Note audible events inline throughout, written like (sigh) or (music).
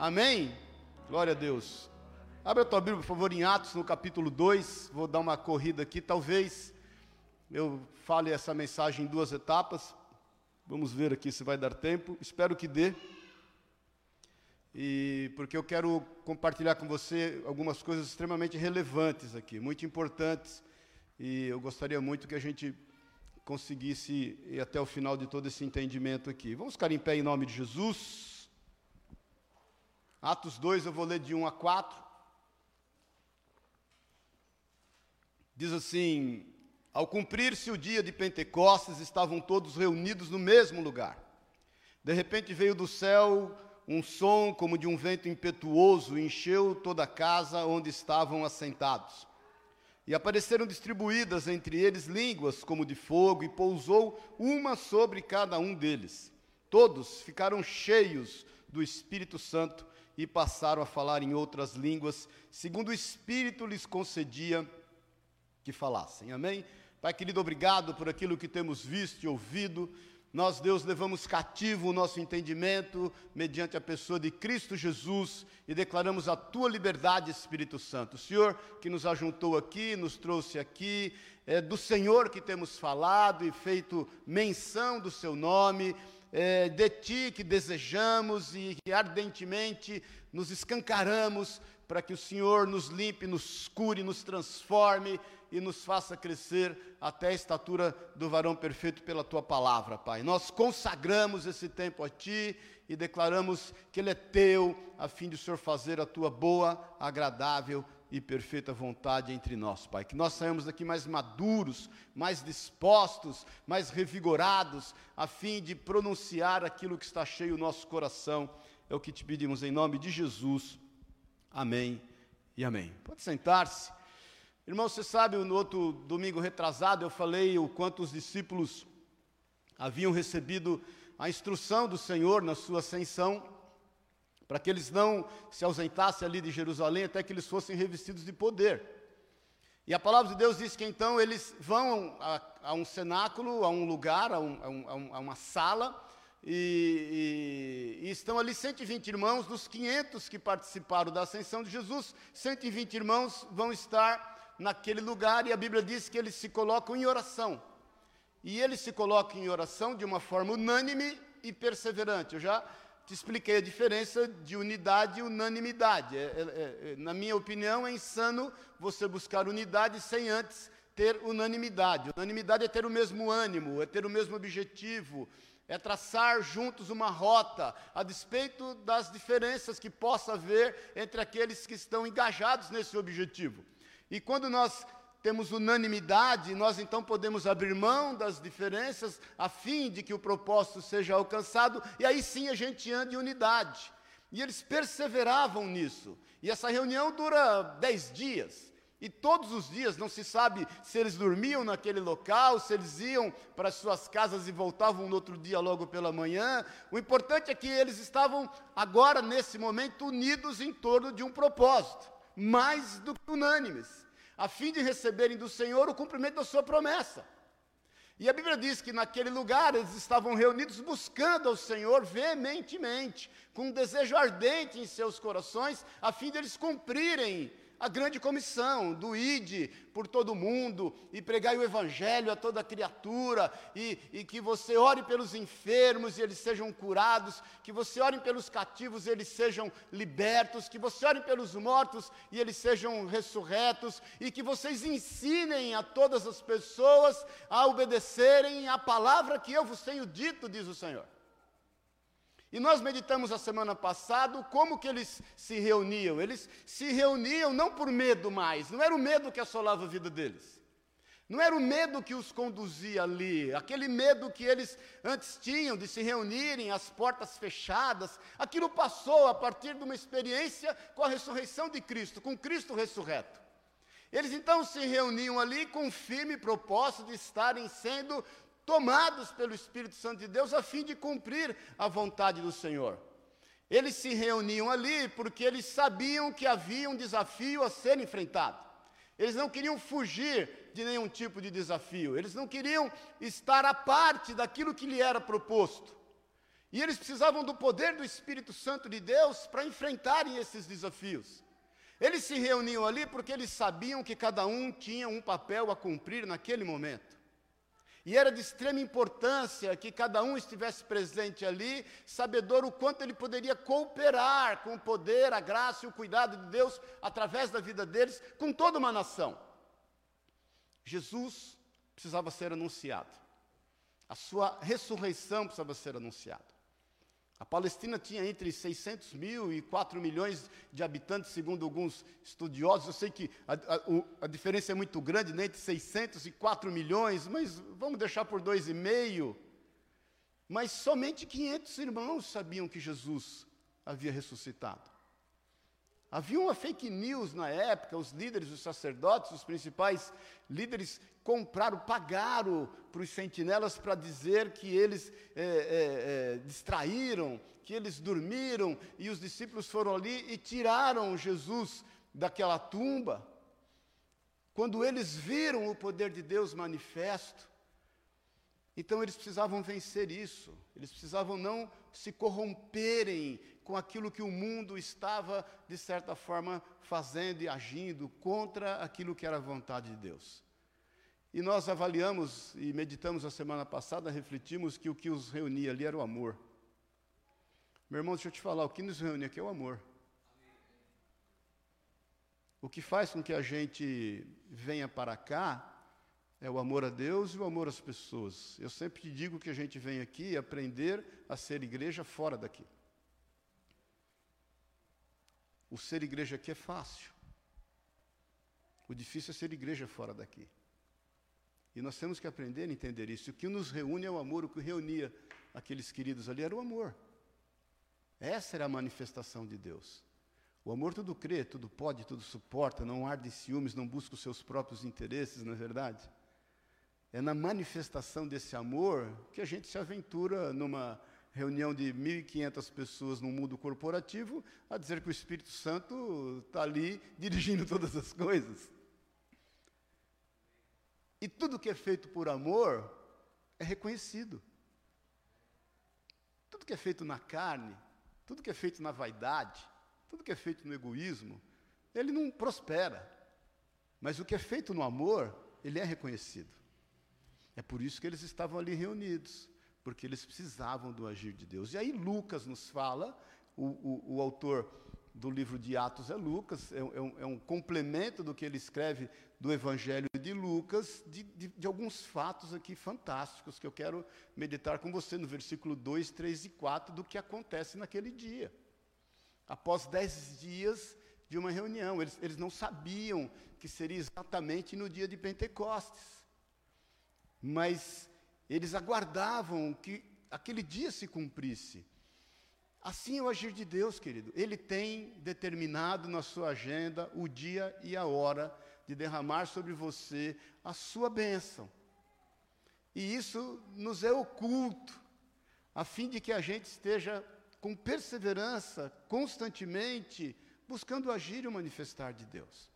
Amém? Glória a Deus. Abra a tua Bíblia, por favor, em Atos, no capítulo 2. Vou dar uma corrida aqui. Talvez eu fale essa mensagem em duas etapas. Vamos ver aqui se vai dar tempo. Espero que dê. E porque eu quero compartilhar com você algumas coisas extremamente relevantes aqui, muito importantes. E eu gostaria muito que a gente conseguisse ir até o final de todo esse entendimento aqui. Vamos ficar em pé em nome de Jesus. Atos 2, eu vou ler de 1 a 4. Diz assim: Ao cumprir-se o dia de Pentecostes, estavam todos reunidos no mesmo lugar. De repente veio do céu um som como de um vento impetuoso, encheu toda a casa onde estavam assentados. E apareceram distribuídas entre eles línguas como de fogo, e pousou uma sobre cada um deles. Todos ficaram cheios do Espírito Santo e passaram a falar em outras línguas, segundo o Espírito lhes concedia que falassem. Amém? Pai querido, obrigado por aquilo que temos visto e ouvido. Nós, Deus, levamos cativo o nosso entendimento mediante a pessoa de Cristo Jesus e declaramos a tua liberdade, Espírito Santo. O Senhor que nos ajuntou aqui, nos trouxe aqui, é do Senhor que temos falado e feito menção do seu nome, é de ti que desejamos e que ardentemente nos escancaramos para que o Senhor nos limpe, nos cure, nos transforme e nos faça crescer até a estatura do varão perfeito pela tua palavra, Pai. Nós consagramos esse tempo a ti e declaramos que ele é teu, a fim de o Senhor fazer a tua boa, agradável e perfeita vontade entre nós, Pai. Que nós saímos daqui mais maduros, mais dispostos, mais revigorados, a fim de pronunciar aquilo que está cheio no nosso coração. É o que te pedimos em nome de Jesus. Amém e amém. Pode sentar-se. Irmão, você sabe, no outro domingo retrasado eu falei o quanto os discípulos haviam recebido a instrução do Senhor na sua ascensão, para que eles não se ausentassem ali de Jerusalém até que eles fossem revestidos de poder. E a palavra de Deus diz que então eles vão a, a um cenáculo, a um lugar, a, um, a, um, a uma sala, e, e, e, estão ali 120 irmãos, dos 500 que participaram da ascensão de Jesus, 120 irmãos vão estar naquele lugar e a Bíblia diz que eles se colocam em oração. E eles se colocam em oração de uma forma unânime e perseverante. Eu já te expliquei a diferença de unidade e unanimidade. É, é, é, na minha opinião, é insano você buscar unidade sem antes ter unanimidade. Unanimidade é ter o mesmo ânimo, é ter o mesmo objetivo, é traçar juntos uma rota, a despeito das diferenças que possa haver entre aqueles que estão engajados nesse objetivo. E quando nós temos unanimidade, nós então podemos abrir mão das diferenças a fim de que o propósito seja alcançado, e aí sim a gente anda em unidade. E eles perseveravam nisso. E essa reunião dura dez dias. E todos os dias, não se sabe se eles dormiam naquele local, se eles iam para suas casas e voltavam no outro dia logo pela manhã. O importante é que eles estavam agora, nesse momento, unidos em torno de um propósito mais do que unânimes, a fim de receberem do Senhor o cumprimento da sua promessa. E a Bíblia diz que naquele lugar eles estavam reunidos buscando ao Senhor veementemente, com um desejo ardente em seus corações, a fim de eles cumprirem a grande comissão do ide por todo mundo e pregai o evangelho a toda criatura e, e, que você ore pelos enfermos e eles sejam curados, que você ore pelos cativos e eles sejam libertos, que você ore pelos mortos e eles sejam ressurretos e que vocês ensinem a todas as pessoas a obedecerem a palavra que eu vos tenho dito, diz o Senhor. E nós meditamos a semana passada como que eles se reuniam. Eles se reuniam não por medo mais, não era o medo que assolava a vida deles. Não era o medo que os conduzia ali, aquele medo que eles antes tinham de se reunirem, as portas fechadas. Aquilo passou a partir de uma experiência com a ressurreição de Cristo, com Cristo ressurreto. Eles então se reuniam ali com um firme propósito de estarem sendo tomados pelo Espírito Santo de Deus a fim de cumprir a vontade do Senhor. Eles se reuniam ali porque eles sabiam que havia um desafio a ser enfrentado. Eles não queriam fugir de nenhum tipo de desafio, eles não queriam estar à parte daquilo que lhe era proposto. E eles precisavam do poder do Espírito Santo de Deus para enfrentarem esses desafios. Eles se reuniam ali porque eles sabiam que cada um tinha um papel a cumprir naquele momento. E era de extrema importância que cada um estivesse presente ali, sabedor o quanto ele poderia cooperar com o poder, a graça e o cuidado de Deus através da vida deles, com toda uma nação. Jesus precisava ser anunciado. A sua ressurreição precisava ser anunciada. A Palestina tinha entre 600 mil e 4 milhões de habitantes, segundo alguns estudiosos. Eu sei que a, a, a diferença é muito grande né, entre 600 e 4 milhões, mas vamos deixar por 2,5. Mas somente 500 irmãos sabiam que Jesus havia ressuscitado. Havia uma fake news na época, os líderes, os sacerdotes, os principais líderes compraram, pagaram para os sentinelas para dizer que eles é, é, é, distraíram, que eles dormiram, e os discípulos foram ali e tiraram Jesus daquela tumba. Quando eles viram o poder de Deus manifesto, então eles precisavam vencer isso, eles precisavam não se corromperem com aquilo que o mundo estava, de certa forma, fazendo e agindo contra aquilo que era a vontade de Deus. E nós avaliamos e meditamos a semana passada, refletimos que o que os reunia ali era o amor. Meu irmão, deixa eu te falar, o que nos reúne aqui é o amor. O que faz com que a gente venha para cá é o amor a Deus e o amor às pessoas. Eu sempre te digo que a gente vem aqui aprender a ser igreja fora daqui. O ser igreja aqui é fácil. O difícil é ser igreja fora daqui. E nós temos que aprender a entender isso. O que nos reúne é o amor, o que reunia aqueles queridos ali era o amor. Essa era a manifestação de Deus. O amor tudo crê, tudo pode, tudo suporta, não arde ciúmes, não busca os seus próprios interesses, não é verdade? É na manifestação desse amor que a gente se aventura numa reunião de 1.500 pessoas no mundo corporativo a dizer que o Espírito Santo está ali dirigindo todas as coisas. E tudo que é feito por amor é reconhecido. Tudo que é feito na carne, tudo que é feito na vaidade, tudo que é feito no egoísmo, ele não prospera. Mas o que é feito no amor, ele é reconhecido. É por isso que eles estavam ali reunidos, porque eles precisavam do agir de Deus. E aí Lucas nos fala, o, o, o autor do livro de Atos é Lucas, é, é, um, é, um, complemento do que ele escreve do Evangelho de Lucas, de, de, de, alguns fatos aqui fantásticos que eu quero meditar com você no versículo 2, 3 e 4 do que acontece naquele dia. Após dez dias de uma reunião, eles, eles não sabiam que seria exatamente no dia de Pentecostes, mas eles aguardavam que aquele dia se cumprisse. Assim é o agir de Deus, querido. Ele tem determinado na sua agenda o dia e a hora de derramar sobre você a sua bênção. E isso nos é oculto, a fim de que a gente esteja com perseverança, constantemente, buscando agir e manifestar de Deus.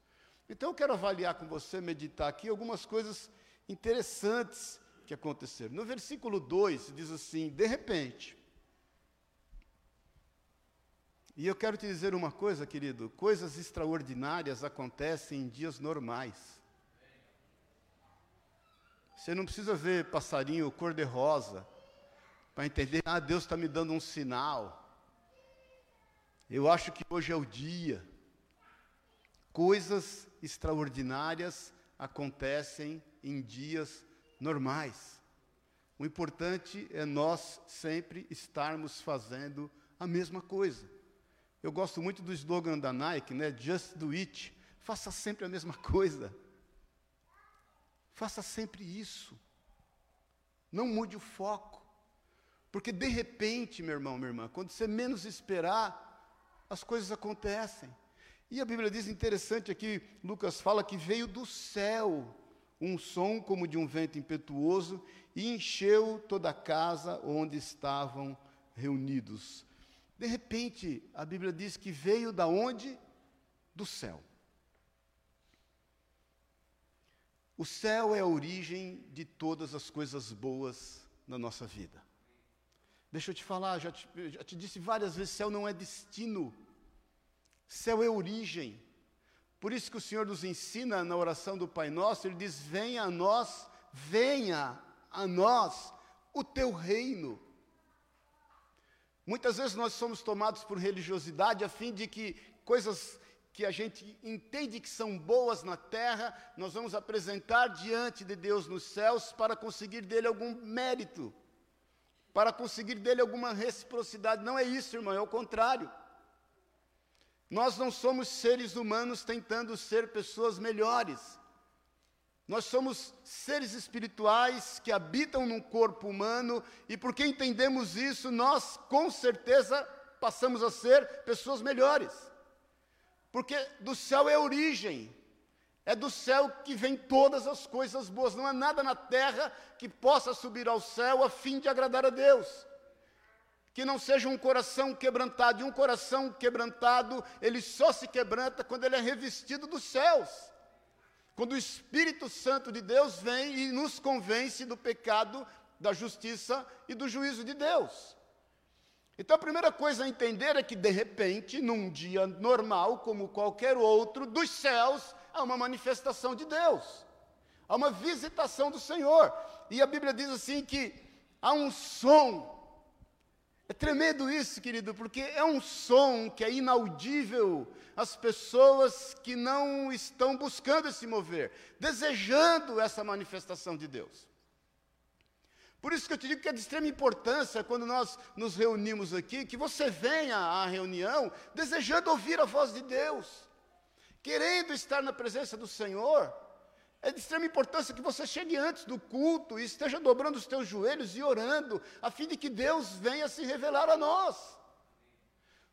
Então eu quero avaliar com você, meditar aqui algumas coisas interessantes que aconteceram. No versículo 2 diz assim: de repente, e eu quero te dizer uma coisa, querido: coisas extraordinárias acontecem em dias normais. Você não precisa ver passarinho cor-de-rosa para entender, ah, Deus está me dando um sinal. Eu acho que hoje é o dia. Coisas extraordinárias acontecem em dias normais. O importante é nós sempre estarmos fazendo a mesma coisa. Eu gosto muito do slogan da Nike, né? Just do it. Faça sempre a mesma coisa. Faça sempre isso. Não mude o foco. Porque de repente, meu irmão, minha irmã, quando você menos esperar, as coisas acontecem. E a Bíblia diz interessante aqui, Lucas fala que veio do céu um som como de um vento impetuoso e encheu toda a casa onde estavam reunidos. De repente, a Bíblia diz que veio da onde? Do céu. O céu é a origem de todas as coisas boas na nossa vida. Deixa eu te falar, já te, já te disse várias vezes: céu não é destino, céu é origem. Por isso que o Senhor nos ensina na oração do Pai Nosso, Ele diz: Venha a nós, venha a nós o teu reino. Muitas vezes nós somos tomados por religiosidade a fim de que coisas que a gente entende que são boas na terra, nós vamos apresentar diante de Deus nos céus para conseguir dele algum mérito para conseguir dele alguma reciprocidade. Não é isso, irmão, é o contrário. Nós não somos seres humanos tentando ser pessoas melhores. Nós somos seres espirituais que habitam num corpo humano e porque entendemos isso, nós com certeza passamos a ser pessoas melhores. Porque do céu é a origem, é do céu que vem todas as coisas boas. Não há nada na terra que possa subir ao céu a fim de agradar a Deus. Que não seja um coração quebrantado. E um coração quebrantado, ele só se quebranta quando ele é revestido dos céus. Quando o Espírito Santo de Deus vem e nos convence do pecado, da justiça e do juízo de Deus. Então a primeira coisa a entender é que, de repente, num dia normal, como qualquer outro, dos céus há uma manifestação de Deus, há uma visitação do Senhor. E a Bíblia diz assim que há um som. É tremendo isso, querido, porque é um som que é inaudível às pessoas que não estão buscando se mover, desejando essa manifestação de Deus. Por isso que eu te digo que é de extrema importância quando nós nos reunimos aqui, que você venha à reunião desejando ouvir a voz de Deus querendo estar na presença do Senhor, é de extrema importância que você chegue antes do culto e esteja dobrando os teus joelhos e orando, a fim de que Deus venha se revelar a nós.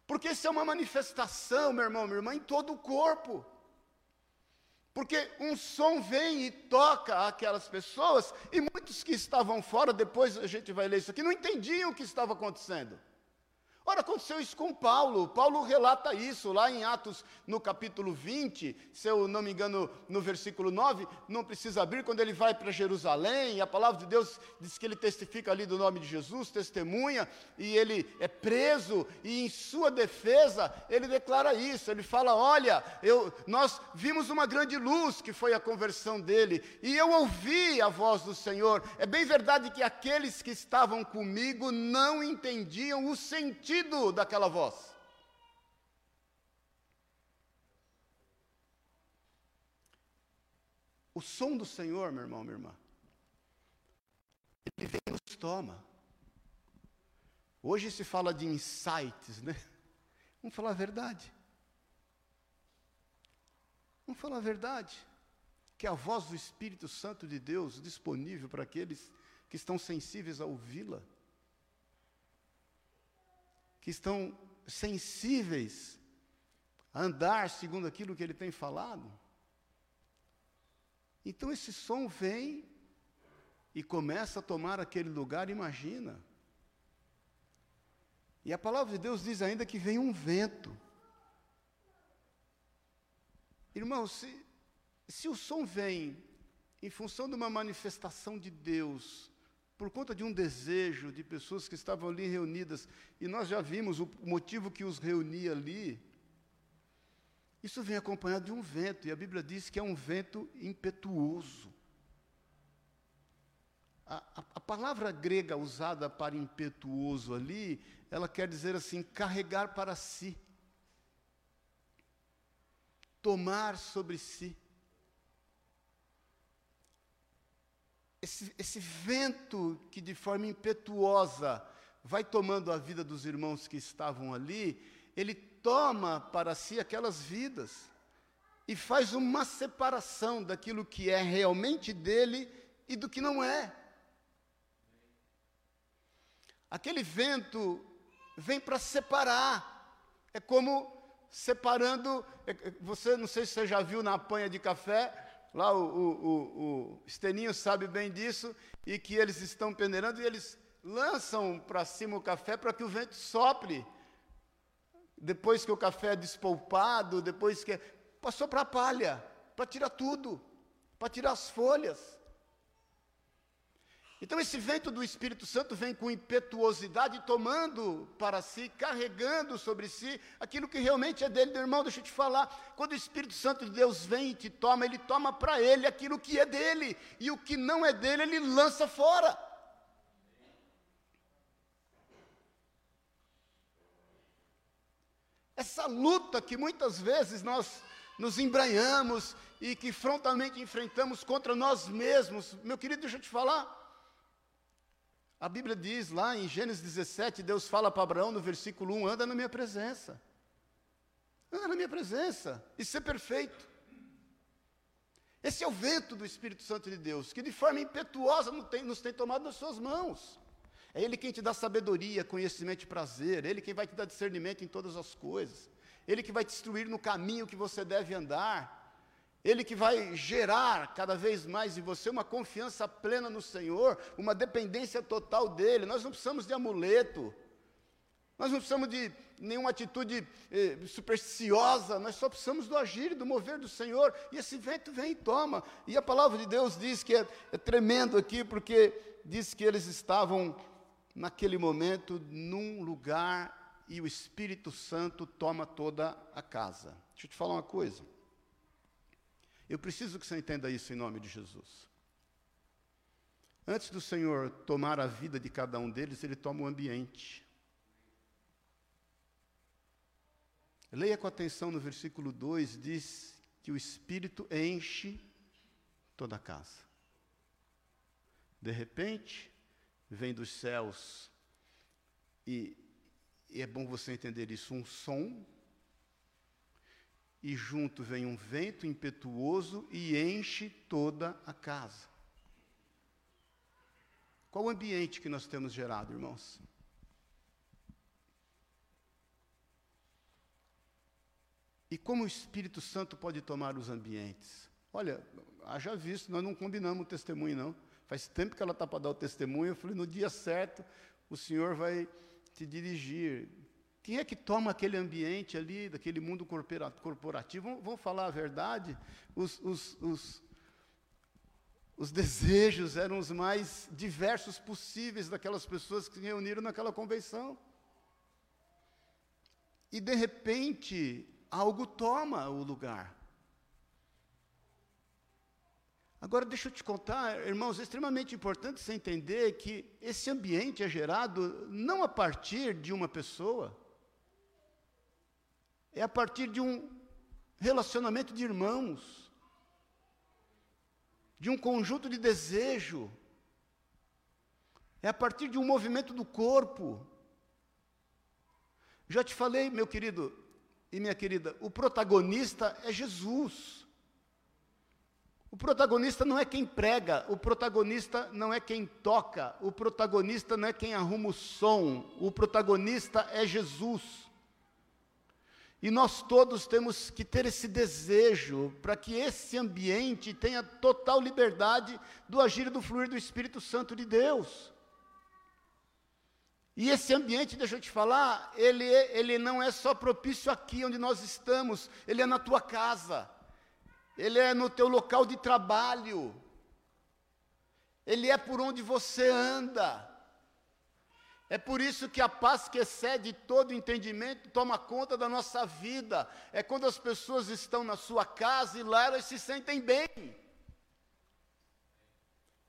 Porque isso é uma manifestação, meu irmão, minha irmã, em todo o corpo. Porque um som vem e toca aquelas pessoas, e muitos que estavam fora, depois a gente vai ler isso aqui, não entendiam o que estava acontecendo. Ora, aconteceu isso com Paulo. Paulo relata isso lá em Atos, no capítulo 20, se eu não me engano, no versículo 9, não precisa abrir, quando ele vai para Jerusalém, a palavra de Deus diz que ele testifica ali do nome de Jesus, testemunha, e ele é preso, e em sua defesa, ele declara isso, ele fala, olha, eu, nós vimos uma grande luz, que foi a conversão dele, e eu ouvi a voz do Senhor. É bem verdade que aqueles que estavam comigo não entendiam o sentido sentido daquela voz. O som do Senhor, meu irmão, minha irmã, ele vem e nos toma. Hoje se fala de insights, né? Vamos falar a verdade. Vamos falar a verdade. Que a voz do Espírito Santo de Deus disponível para aqueles que estão sensíveis a ouvi-la que estão sensíveis a andar segundo aquilo que ele tem falado. Então esse som vem e começa a tomar aquele lugar, imagina. E a palavra de Deus diz ainda que vem um vento. Irmão, se, se o som vem em função de uma manifestação de Deus, por conta de um desejo de pessoas que estavam ali reunidas, e nós já vimos o motivo que os reunia ali. Isso vem acompanhado de um vento, e a Bíblia diz que é um vento impetuoso. A, a, a palavra grega usada para impetuoso ali, ela quer dizer assim: carregar para si, tomar sobre si. Esse, esse vento que de forma impetuosa vai tomando a vida dos irmãos que estavam ali, ele toma para si aquelas vidas e faz uma separação daquilo que é realmente dele e do que não é. Aquele vento vem para separar. É como separando. É, é, você não sei se você já viu na apanha de café, Lá o, o, o, Esteninho sabe bem disso, e que eles estão peneirando e eles lançam para cima o café para que o vento sopre. Depois que o café é despolpado, depois que. Passou para a palha, para tirar tudo, para tirar as folhas. Então, esse vento do Espírito Santo vem com impetuosidade, tomando para si, carregando sobre si aquilo que realmente é dele. Meu irmão, deixa eu te falar: quando o Espírito Santo de Deus vem e te toma, ele toma para ele aquilo que é dele, e o que não é dele, ele lança fora. Essa luta que muitas vezes nós nos embranhamos e que frontalmente enfrentamos contra nós mesmos, meu querido, deixa eu te falar. A Bíblia diz lá em Gênesis 17, Deus fala para Abraão no versículo 1: anda na minha presença. Anda na minha presença e ser perfeito. Esse é o vento do Espírito Santo de Deus, que de forma impetuosa nos tem, nos tem tomado nas suas mãos. É Ele quem te dá sabedoria, conhecimento e prazer. É Ele quem vai te dar discernimento em todas as coisas. Ele que vai te instruir no caminho que você deve andar. Ele que vai gerar cada vez mais em você uma confiança plena no Senhor, uma dependência total dEle. Nós não precisamos de amuleto, nós não precisamos de nenhuma atitude eh, supersticiosa, nós só precisamos do agir, do mover do Senhor, e esse vento vem e toma. E a palavra de Deus diz que é, é tremendo aqui, porque diz que eles estavam, naquele momento, num lugar e o Espírito Santo toma toda a casa. Deixa eu te falar uma coisa. Eu preciso que você entenda isso em nome de Jesus. Antes do Senhor tomar a vida de cada um deles, Ele toma o ambiente. Leia com atenção no versículo 2, diz que o Espírito enche toda a casa. De repente, vem dos céus, e, e é bom você entender isso, um som e junto vem um vento impetuoso e enche toda a casa. Qual o ambiente que nós temos gerado, irmãos? E como o Espírito Santo pode tomar os ambientes? Olha, haja visto, nós não combinamos o testemunho, não. Faz tempo que ela está para dar o testemunho. Eu falei, no dia certo, o Senhor vai te dirigir. Quem é que toma aquele ambiente ali, daquele mundo corporativo? Vamos, falar a verdade? Os, os, os, os, desejos eram os mais diversos possíveis daquelas pessoas que se reuniram naquela convenção. E, de repente, algo toma o lugar. Agora, deixa eu te contar, irmãos, é extremamente importante você entender que esse ambiente é gerado não a partir de uma pessoa, é a partir de um relacionamento de irmãos, de um conjunto de desejo, é a partir de um movimento do corpo. Já te falei, meu querido e minha querida, o protagonista é Jesus. O protagonista não é quem prega, o protagonista não é quem toca, o protagonista não é quem arruma o som, o protagonista é Jesus. E nós todos temos que ter esse desejo para que esse ambiente tenha total liberdade do agir e do fluir do Espírito Santo de Deus. E esse ambiente, deixa eu te falar, ele, é, ele não é só propício aqui onde nós estamos, ele é na tua casa, ele é no teu local de trabalho, ele é por onde você anda. É por isso que a paz que excede todo entendimento toma conta da nossa vida. É quando as pessoas estão na sua casa e lá elas se sentem bem.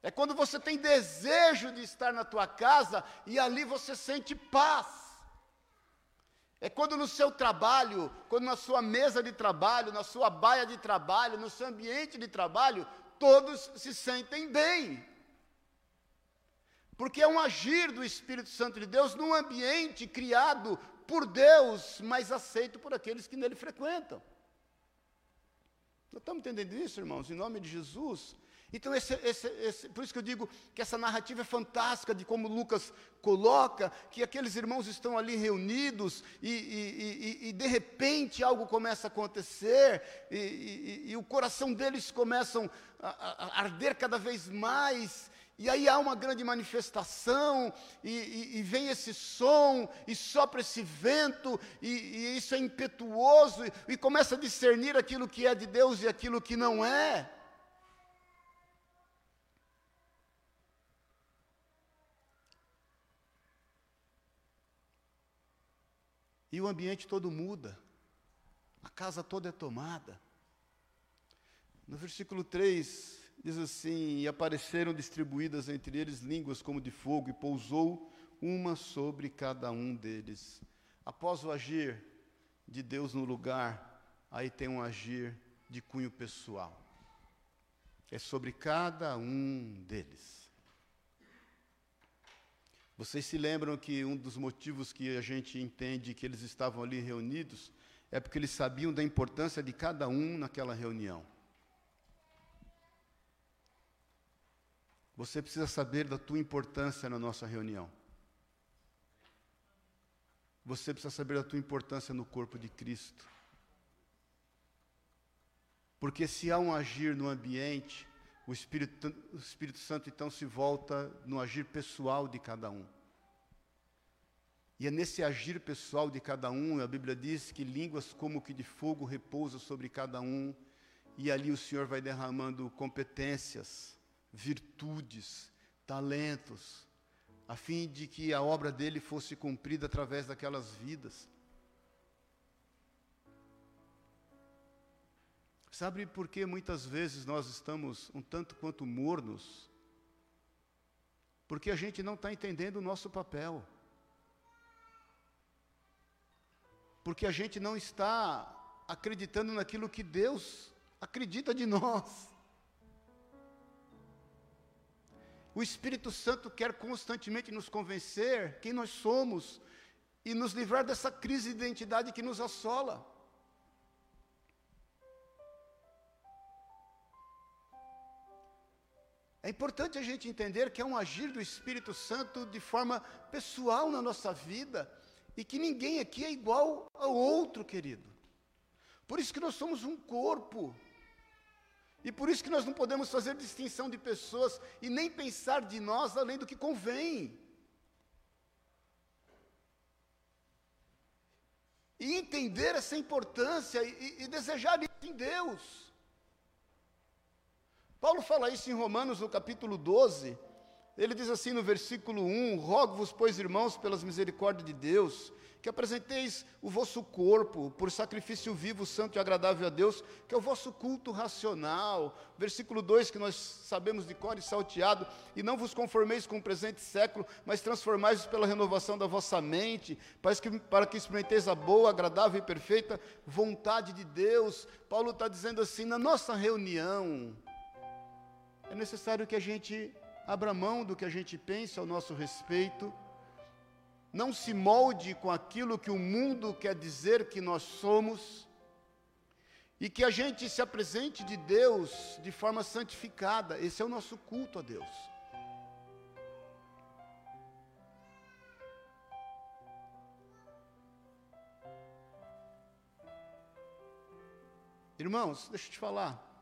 É quando você tem desejo de estar na tua casa e ali você sente paz. É quando no seu trabalho, quando na sua mesa de trabalho, na sua baia de trabalho, no seu ambiente de trabalho, todos se sentem bem. Porque é um agir do Espírito Santo de Deus num ambiente criado por Deus, mas aceito por aqueles que nele frequentam. Nós estamos entendendo isso, irmãos, em nome de Jesus? Então, esse, esse, esse, por isso que eu digo que essa narrativa é fantástica de como Lucas coloca que aqueles irmãos estão ali reunidos e, e, e, e de repente algo começa a acontecer e, o coração deles começam a, a arder cada vez mais e aí há uma grande manifestação, e, e, e vem esse som, e sopra esse vento, e, e isso é impetuoso, e começa a discernir aquilo que é de Deus e aquilo que não é. E o ambiente todo muda, a casa toda é tomada. No versículo 3, diz assim: E apareceram distribuídas entre eles línguas como de fogo, e pousou uma sobre cada um deles. Após o agir de Deus no lugar, aí tem um agir de cunho pessoal. É sobre cada um deles. Vocês se lembram que um dos motivos que a gente entende que eles estavam ali reunidos é porque eles sabiam da importância de cada um naquela reunião. Você precisa saber da tua importância na nossa reunião. Você precisa saber da tua importância no corpo de Cristo. Porque se há um agir no ambiente, o Espírito, o Espírito Santo então se volta no agir pessoal de cada um. E é nesse agir pessoal de cada um, a Bíblia diz que línguas como que de fogo repousam sobre cada um, e ali o Senhor vai derramando competências, virtudes, talentos, a fim de que a obra dele fosse cumprida através daquelas vidas. Sabe por que muitas vezes nós estamos um tanto quanto mornos? Porque a gente não está entendendo o nosso papel. Porque a gente não está acreditando naquilo que Deus acredita de nós. O Espírito Santo quer constantemente nos convencer quem nós somos e nos livrar dessa crise de identidade que nos assola. É importante a gente entender que é um agir do Espírito Santo de forma pessoal na nossa vida e que ninguém aqui é igual ao outro, querido. Por isso que nós somos um corpo. E por isso que nós não podemos fazer distinção de pessoas e nem pensar de nós além do que convém. E entender essa importância e, e desejar isso em Deus. Paulo fala isso em Romanos, no capítulo 12. Ele diz assim no versículo 1: Rogo-vos, pois, irmãos, pelas misericórdias de Deus, que apresenteis o vosso corpo por sacrifício vivo, santo e agradável a Deus, que é o vosso culto racional. Versículo 2, que nós sabemos de cor e salteado, e não vos conformeis com o presente século, mas transformais-vos pela renovação da vossa mente, para que, para que experimenteis a boa, agradável e perfeita vontade de Deus. Paulo está dizendo assim: na nossa reunião, é necessário que a gente abra mão do que a gente pensa ao nosso respeito, não se molde com aquilo que o mundo quer dizer que nós somos, e que a gente se apresente de Deus de forma santificada. Esse é o nosso culto a Deus. Irmãos, deixa eu te falar.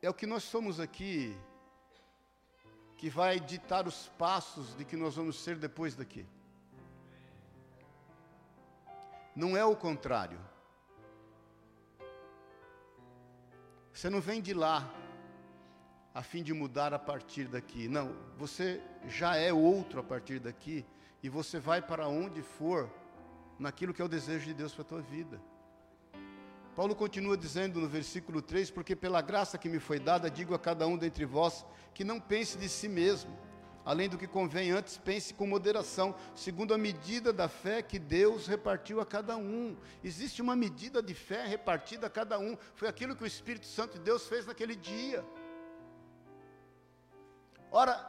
é o que nós somos aqui que vai ditar os passos de que nós vamos ser depois daqui. Não é o contrário. Você não vem de lá a fim de mudar a partir daqui. Não, você já é outro a partir daqui e você vai para onde for naquilo que é o desejo de Deus para a tua vida. Paulo continua dizendo no versículo 3: Porque pela graça que me foi dada, digo a cada um dentre vós que não pense de si mesmo, além do que convém, antes pense com moderação, segundo a medida da fé que Deus repartiu a cada um. Existe uma medida de fé repartida a cada um, foi aquilo que o Espírito Santo de Deus fez naquele dia. Ora,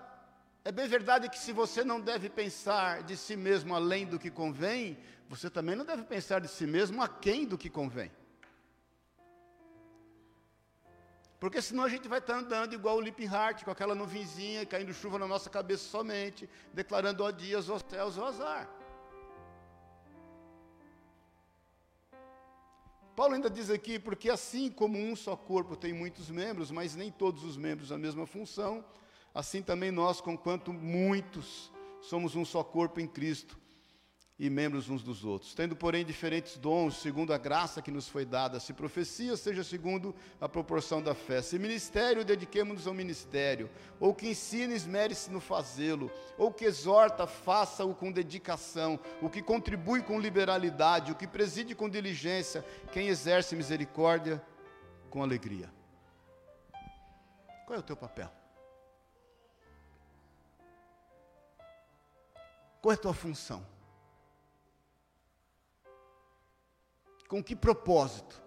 é bem verdade que se você não deve pensar de si mesmo além do que convém, você também não deve pensar de si mesmo aquém do que convém. Porque senão a gente vai estar andando igual o Lip Heart, com aquela nuvenzinha, caindo chuva na nossa cabeça somente, declarando ó dias, ó céus, ó azar. Paulo ainda diz aqui, porque assim como um só corpo tem muitos membros, mas nem todos os membros a mesma função, assim também nós, conquanto muitos, somos um só corpo em Cristo. E membros uns dos outros, tendo, porém, diferentes dons, segundo a graça que nos foi dada. Se profecia, seja segundo a proporção da fé. Se ministério, dediquemos-nos ao ministério. Ou que ensina, esmere-se no fazê-lo. Ou que exorta, faça-o com dedicação. O que contribui com liberalidade. O que preside com diligência. Quem exerce misericórdia com alegria. Qual é o teu papel? Qual é a tua função? Com que propósito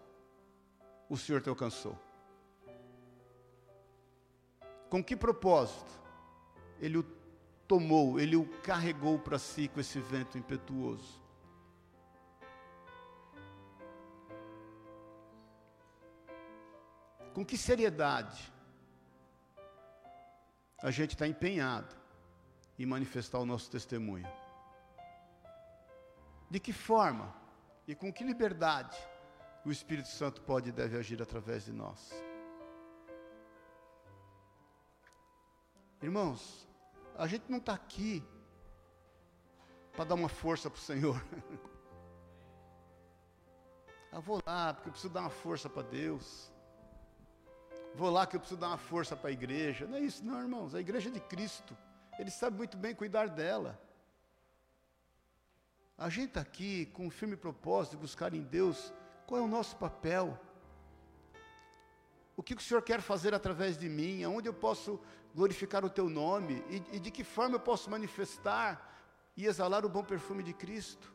o Senhor te alcançou? Com que propósito Ele o tomou, Ele o carregou para si com esse vento impetuoso? Com que seriedade a gente está empenhado em manifestar o nosso testemunho? De que forma e com que liberdade o Espírito Santo pode e deve agir através de nós. Irmãos, a gente não está aqui para dar uma força para o Senhor. Eu (laughs) vou lá porque eu preciso dar uma força para Deus. Vou lá que eu preciso dar uma força para a igreja. Não é isso, não, irmãos. A igreja de Cristo. Ele sabe muito bem cuidar dela. A gente está aqui com um firme propósito de buscar em Deus qual é o nosso papel. O que o Senhor quer fazer através de mim? Aonde eu posso glorificar o Teu nome? E, e de que forma eu posso manifestar e exalar o bom perfume de Cristo?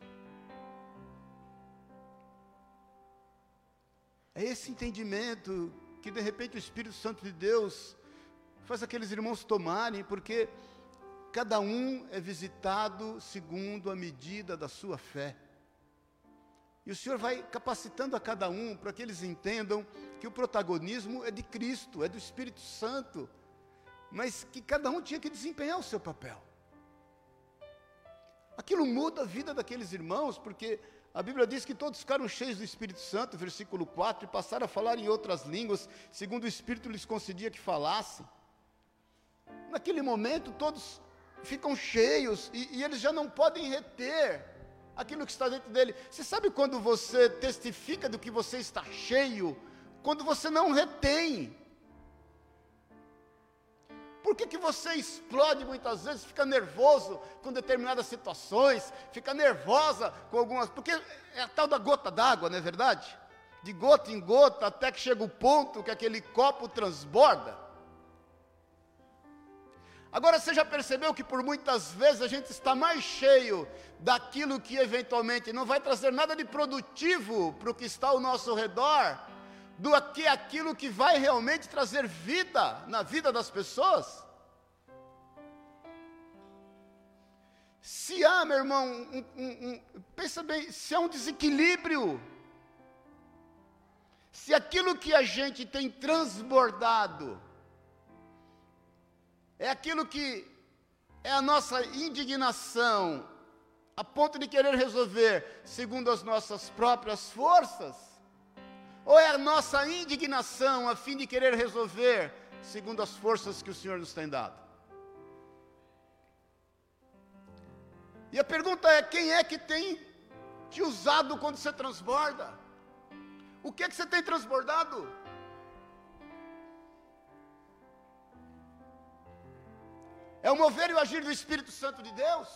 É esse entendimento que de repente o Espírito Santo de Deus faz aqueles irmãos tomarem, porque cada um é visitado segundo a medida da sua fé. E o Senhor vai capacitando a cada um para que eles entendam que o protagonismo é de Cristo, é do Espírito Santo, mas que cada um tinha que desempenhar o seu papel. Aquilo muda a vida daqueles irmãos, porque a Bíblia diz que todos ficaram cheios do Espírito Santo, versículo 4, e passaram a falar em outras línguas, segundo o Espírito lhes concedia que falassem. Naquele momento, todos ficam cheios e, e eles já não podem reter aquilo que está dentro dele. Você sabe quando você testifica do que você está cheio? Quando você não retém. Por que, que você explode muitas vezes, fica nervoso com determinadas situações, fica nervosa com algumas. Porque é a tal da gota d'água, não é verdade? De gota em gota, até que chega o ponto que aquele copo transborda. Agora você já percebeu que por muitas vezes a gente está mais cheio daquilo que eventualmente não vai trazer nada de produtivo para o que está ao nosso redor, do que aquilo que vai realmente trazer vida na vida das pessoas? Se há, meu irmão, um, um, um, pensa bem, se há um desequilíbrio, se aquilo que a gente tem transbordado, é aquilo que é a nossa indignação, a ponto de querer resolver segundo as nossas próprias forças? Ou é a nossa indignação a fim de querer resolver segundo as forças que o Senhor nos tem dado? E a pergunta é: quem é que tem te usado quando você transborda? O que é que você tem transbordado? É o mover e o agir do Espírito Santo de Deus.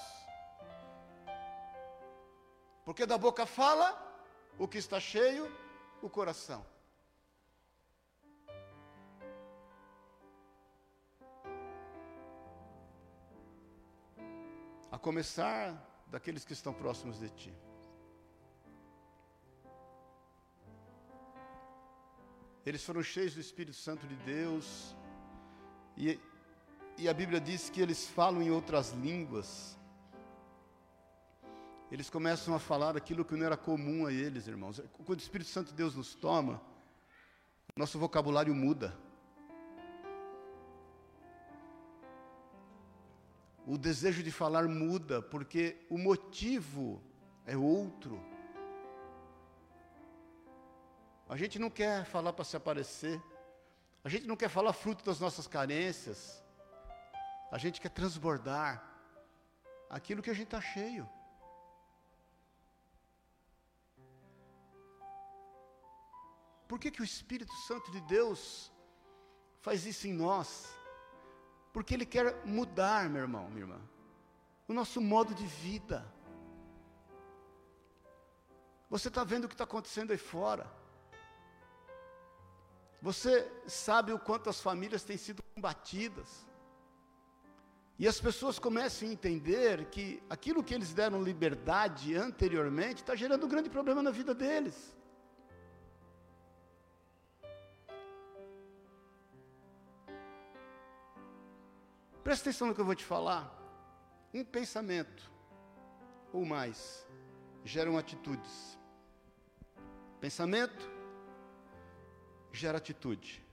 Porque da boca fala o que está cheio, o coração. A começar daqueles que estão próximos de ti. Eles foram cheios do Espírito Santo de Deus, e e a Bíblia diz que eles falam em outras línguas. Eles começam a falar aquilo que não era comum a eles, irmãos. Quando o Espírito Santo de Deus nos toma, nosso vocabulário muda. O desejo de falar muda, porque o motivo é outro. A gente não quer falar para se aparecer. A gente não quer falar fruto das nossas carências. A gente quer transbordar aquilo que a gente está cheio. Por que, que o Espírito Santo de Deus faz isso em nós? Porque Ele quer mudar, meu irmão, minha irmã, o nosso modo de vida. Você está vendo o que está acontecendo aí fora. Você sabe o quanto as famílias têm sido combatidas. E as pessoas começam a entender que aquilo que eles deram liberdade anteriormente está gerando um grande problema na vida deles. Presta atenção no que eu vou te falar. Um pensamento ou mais geram atitudes. Pensamento gera atitude.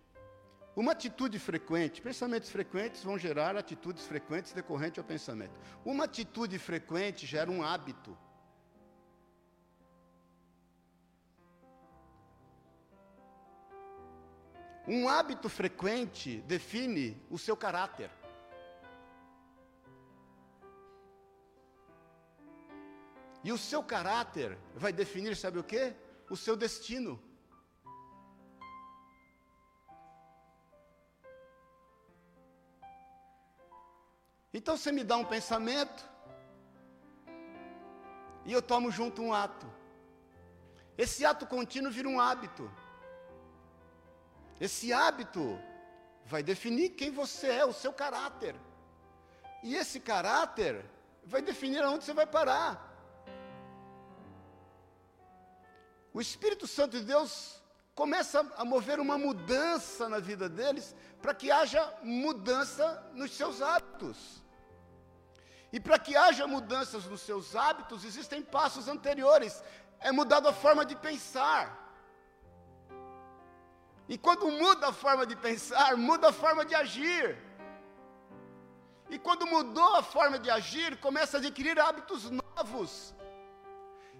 Uma atitude frequente, pensamentos frequentes vão gerar atitudes frequentes decorrente ao pensamento. Uma atitude frequente gera um hábito. Um hábito frequente define o seu caráter. E o seu caráter vai definir, sabe o que? O seu destino. Então você me dá um pensamento e eu tomo junto um ato. Esse ato contínuo vira um hábito. Esse hábito vai definir quem você é, o seu caráter. E esse caráter vai definir aonde você vai parar. O Espírito Santo de Deus começa a mover uma mudança na vida deles, para que haja mudança nos seus hábitos. E para que haja mudanças nos seus hábitos, existem passos anteriores. É mudado a forma de pensar. E quando muda a forma de pensar, muda a forma de agir. E quando mudou a forma de agir, começa a adquirir hábitos novos.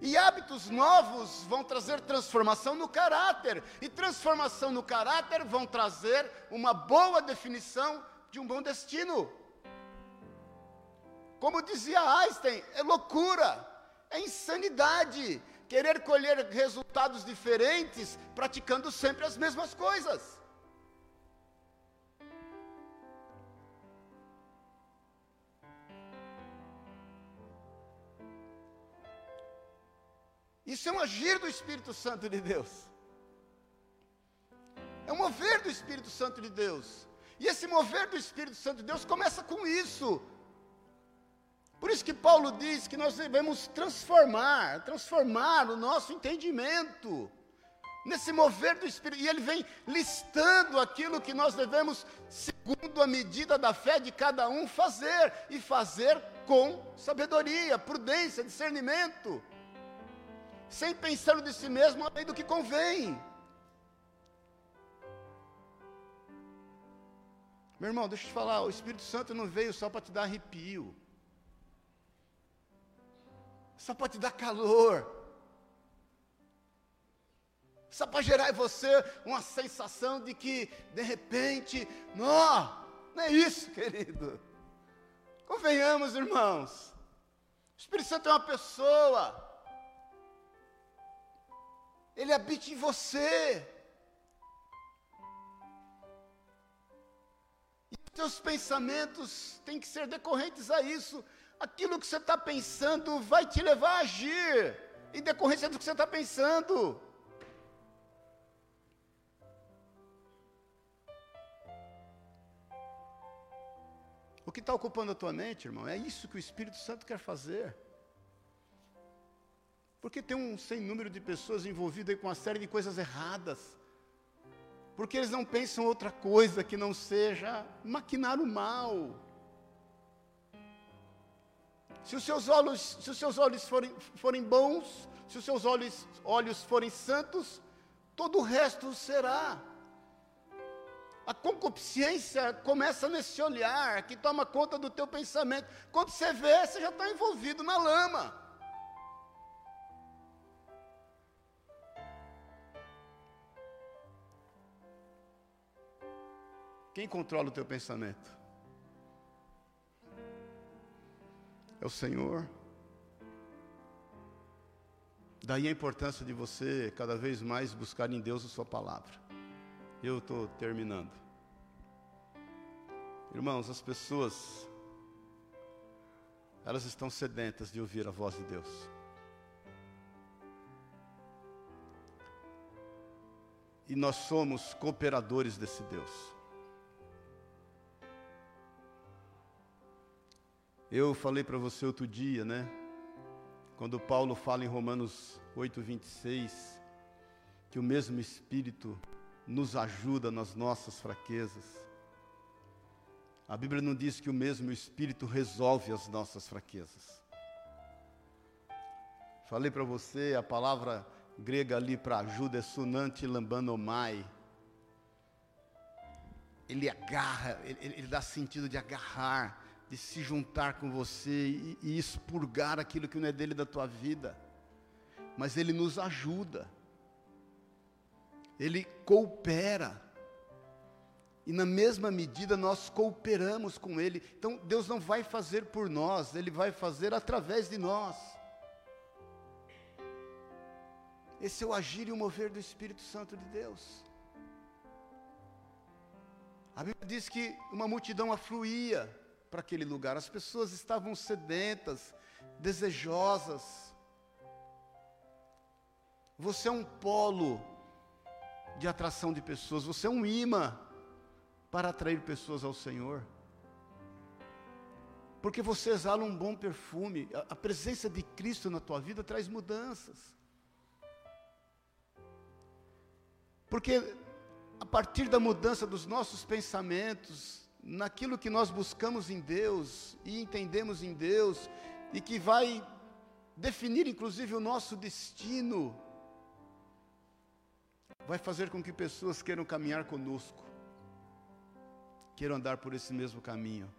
E hábitos novos vão trazer transformação no caráter. E transformação no caráter vão trazer uma boa definição de um bom destino. Como dizia Einstein, é loucura, é insanidade querer colher resultados diferentes praticando sempre as mesmas coisas. Isso é um agir do Espírito Santo de Deus. É um mover do Espírito Santo de Deus. E esse mover do Espírito Santo de Deus começa com isso. Por isso que Paulo diz que nós devemos transformar, transformar o nosso entendimento nesse mover do Espírito. E ele vem listando aquilo que nós devemos, segundo a medida da fé de cada um, fazer. E fazer com sabedoria, prudência, discernimento. Sem pensar de si mesmo além do que convém. Meu irmão, deixa eu te falar, o Espírito Santo não veio só para te dar arrepio só para te dar calor, só para gerar em você uma sensação de que, de repente, não, não é isso, (laughs) querido. Convenhamos, irmãos, o Espírito Santo é uma pessoa, ele habita em você. E os teus pensamentos têm que ser decorrentes a isso aquilo que você está pensando vai te levar a agir, em decorrência do que você está pensando. O que está ocupando a tua mente, irmão, é isso que o Espírito Santo quer fazer. Porque tem um sem número de pessoas envolvidas com uma série de coisas erradas. Porque eles não pensam outra coisa que não seja maquinar o mal. Se os seus olhos, se os seus olhos forem, forem bons, se os seus olhos, olhos forem santos, todo o resto será. A concupiscência começa nesse olhar que toma conta do teu pensamento. Quando você vê, você já está envolvido na lama. Quem controla o teu pensamento? É o Senhor. Daí a importância de você cada vez mais buscar em Deus a sua palavra. Eu estou terminando. Irmãos, as pessoas, elas estão sedentas de ouvir a voz de Deus. E nós somos cooperadores desse Deus. Eu falei para você outro dia, né? Quando Paulo fala em Romanos 8, 26, que o mesmo Espírito nos ajuda nas nossas fraquezas. A Bíblia não diz que o mesmo Espírito resolve as nossas fraquezas. Falei para você, a palavra grega ali para ajuda é sunante lambanomai. Ele agarra, ele, ele, dá sentido de agarrar, de se juntar com você e, e expurgar aquilo que não é dele da tua vida. Mas ele nos ajuda. Ele coopera. E na mesma medida nós cooperamos com Ele. Então Deus não vai fazer por nós, Ele vai fazer através de nós. Esse é o agir e o mover do Espírito Santo de Deus. A Bíblia diz que uma multidão afluía para aquele lugar, as pessoas estavam sedentas, desejosas. Você é um polo de atração de pessoas, você é um imã para atrair pessoas ao Senhor. Porque você exala um bom perfume, a, presença de Cristo na tua vida traz mudanças. Porque a partir da mudança dos nossos pensamentos, naquilo que nós buscamos em Deus e entendemos em Deus, e que vai definir inclusive o nosso destino, vai fazer com que pessoas queiram caminhar conosco, queiram andar por esse mesmo caminho.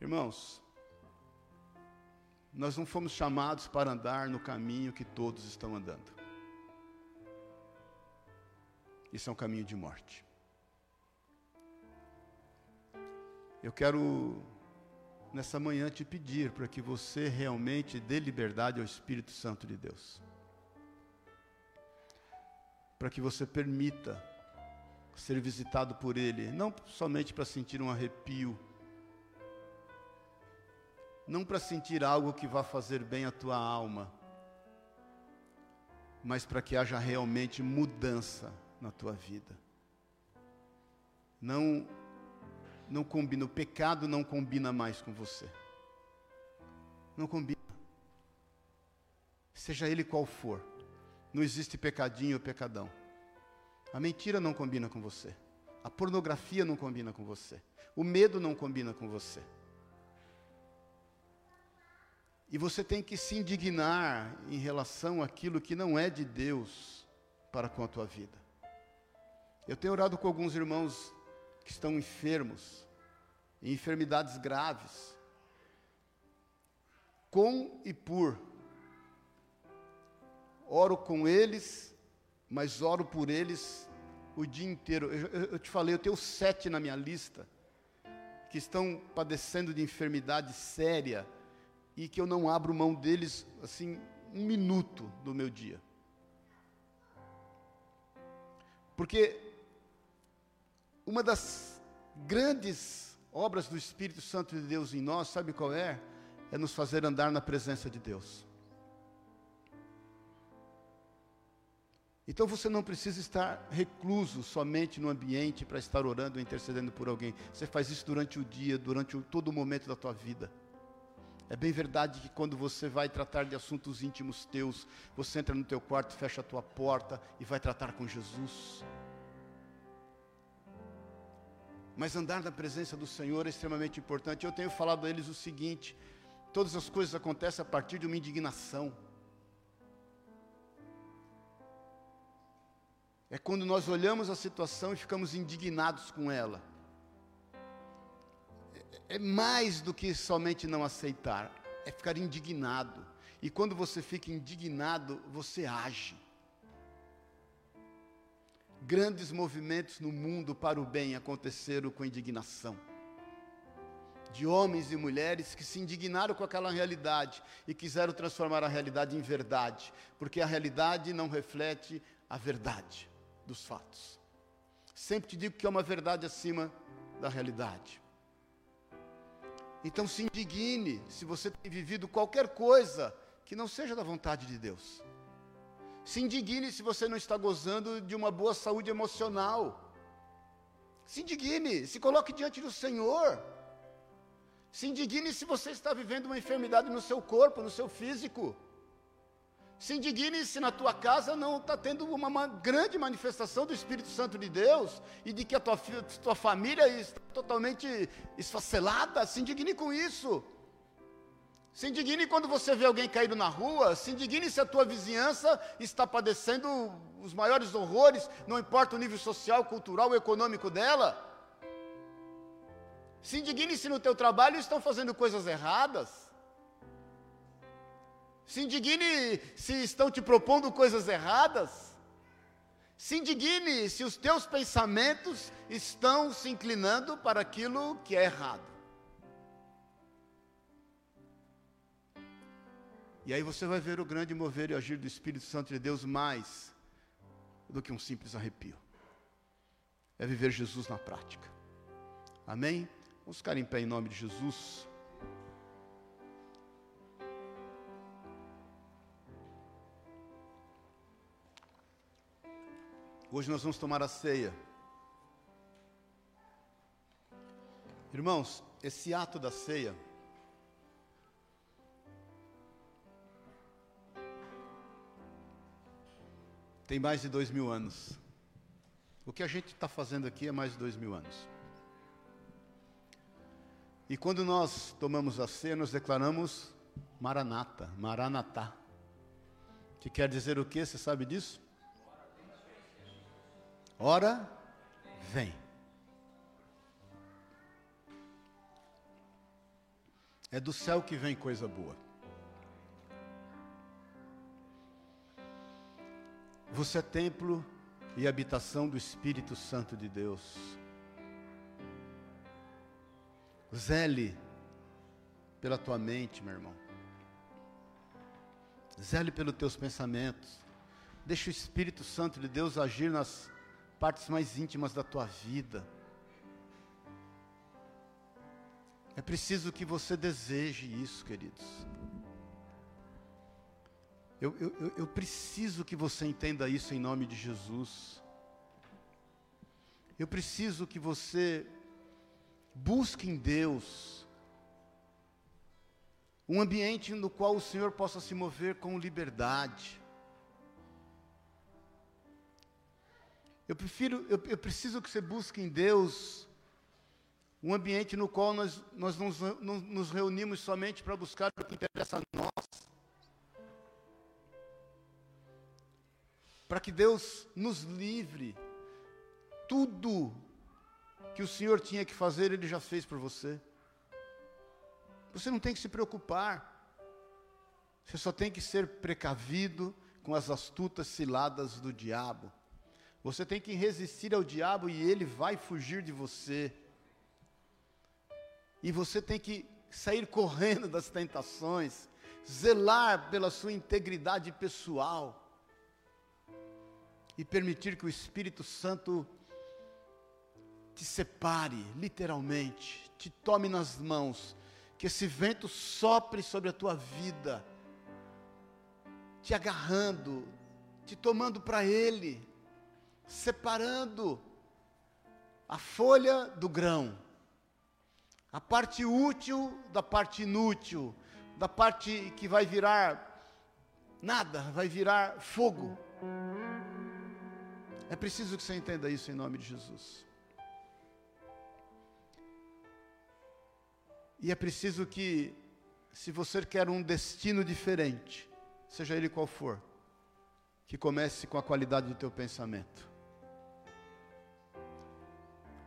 Irmãos, nós não fomos chamados para andar no caminho que todos estão andando. Isso é um caminho de morte. Eu quero, nessa manhã, te pedir para que você realmente dê liberdade ao Espírito Santo de Deus. Para que você permita ser visitado por Ele, não somente para sentir um arrepio, não para sentir algo que vá fazer bem à tua alma, mas para que haja realmente mudança na tua vida. Não não combina, o pecado não combina mais com você. Não combina. Seja ele qual for. Não existe pecadinho ou pecadão. A mentira não combina com você. A pornografia não combina com você. O medo não combina com você. E você tem que se indignar em relação àquilo que não é de Deus para com a tua vida. Eu tenho orado com alguns irmãos que estão enfermos, em enfermidades graves, com e por. Oro com eles, mas oro por eles o dia inteiro. Eu, eu, eu te falei, eu tenho sete na minha lista que estão padecendo de enfermidade séria e que eu não abro mão deles assim um minuto do meu dia. Porque uma das grandes obras do Espírito Santo de Deus em nós, sabe qual é? É nos fazer andar na presença de Deus. Então você não precisa estar recluso somente no ambiente para estar orando ou intercedendo por alguém. Você faz isso durante o dia, durante todo o momento da tua vida. É bem verdade que quando você vai tratar de assuntos íntimos teus, você entra no teu quarto, fecha a tua porta e vai tratar com Jesus. Mas andar na presença do Senhor é extremamente importante. Eu tenho falado a eles o seguinte: todas as coisas acontecem a partir de uma indignação. É quando nós olhamos a situação e ficamos indignados com ela. É mais do que somente não aceitar, é ficar indignado. E quando você fica indignado, você age grandes movimentos no mundo para o bem aconteceram com indignação. de homens e mulheres que se indignaram com aquela realidade e quiseram transformar a realidade em verdade, porque a realidade não reflete a verdade dos fatos. Sempre te digo que é uma verdade acima da realidade. Então se indigne se você tem vivido qualquer coisa que não seja da vontade de Deus. Se indigne se você não está gozando de uma boa saúde emocional. Se indigne, se coloque diante do Senhor. Se indigne se você está vivendo uma enfermidade no seu corpo, no seu físico. Se indigne se na tua casa não está tendo uma, grande manifestação do Espírito Santo de Deus e de que a tua, tua família está totalmente esfacelada. Se indigne com isso. Se indigne quando você vê alguém caído na rua. Se indigne se a tua vizinhança está padecendo os maiores horrores, não importa o nível social, cultural ou econômico dela. Se indigne se no teu trabalho estão fazendo coisas erradas. Se indigne se estão te propondo coisas erradas. Se indigne se os teus pensamentos estão se inclinando para aquilo que é errado. E aí você vai ver o grande mover e agir do Espírito Santo de Deus mais do que um simples arrepio. É viver Jesus na prática. Amém? Vamos ficar em pé em nome de Jesus. Hoje nós vamos tomar a ceia. Irmãos, esse ato da ceia tem mais de dois mil anos. O que a gente está fazendo aqui é mais de dois mil anos. E quando nós tomamos a ceia, nós declaramos Maranata, Maranatá. Que quer dizer o que? Você sabe disso? Ora, vem. É do céu que vem coisa boa. Você é templo e habitação do Espírito Santo de Deus. Zele pela tua mente, meu irmão. Zele pelos teus pensamentos. Deixa o Espírito Santo de Deus agir nas partes mais íntimas da tua vida. É preciso que você deseje isso, queridos. Eu, eu, eu preciso que você entenda isso em nome de Jesus. Eu preciso que você Busque em Deus um ambiente no qual o Senhor possa se mover com liberdade. Eu prefiro, eu, eu preciso que você busque em Deus um ambiente no qual nós, nós nos, nos reunimos somente para buscar o que interessa a nós. Para que Deus nos livre tudo que o Senhor tinha que fazer, Ele já fez por você. Você não tem que se preocupar. Você só tem que ser precavido com as astutas ciladas do diabo. Você tem que resistir ao diabo e ele vai fugir de você. E você tem que sair correndo das tentações, zelar pela sua integridade pessoal e permitir que o Espírito Santo te separe, literalmente, te tome nas mãos, que esse vento sopre sobre a tua vida, te agarrando, te tomando para Ele, separando a folha do grão, a parte útil da parte inútil, da parte que vai virar nada, vai virar fogo. É preciso que você entenda isso em nome de Jesus. E é preciso que, se você quer um destino diferente, seja ele qual for, que comece com a qualidade do teu pensamento.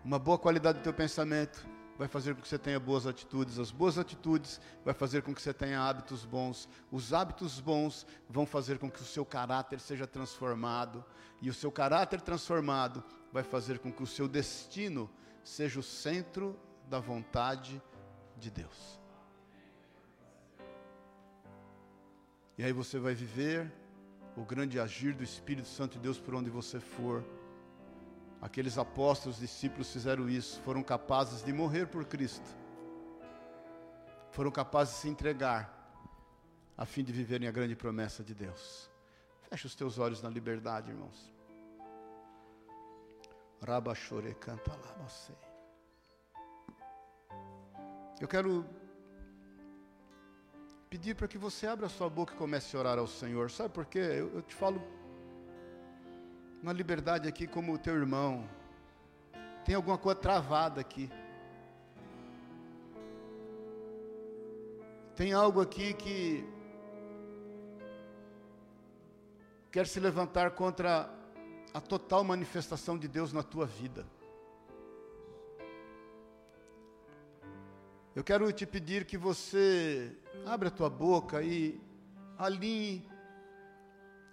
Uma boa qualidade do teu pensamento vai fazer com que você tenha boas atitudes. As boas atitudes vai fazer com que você tenha hábitos bons. Os hábitos bons vão fazer com que o seu caráter seja transformado. E o seu caráter transformado vai fazer com que o seu destino seja o centro da vontade de Deus. E aí você vai viver o grande agir do Espírito Santo de Deus por onde você for. Aqueles apóstolos, discípulos fizeram isso, foram capazes de morrer por Cristo, foram capazes de se entregar, a fim de viverem a grande promessa de Deus. Feche os teus olhos na liberdade, irmãos. Rabachore canta lá, você. Eu quero pedir para que você abra a sua boca e comece a orar ao Senhor. Sabe por quê? Eu, eu te falo uma liberdade aqui como o teu irmão. Tem alguma coisa travada aqui. Tem algo aqui que quer se levantar contra a total manifestação de Deus na tua vida. Eu quero te pedir que você abra a tua boca e alinhe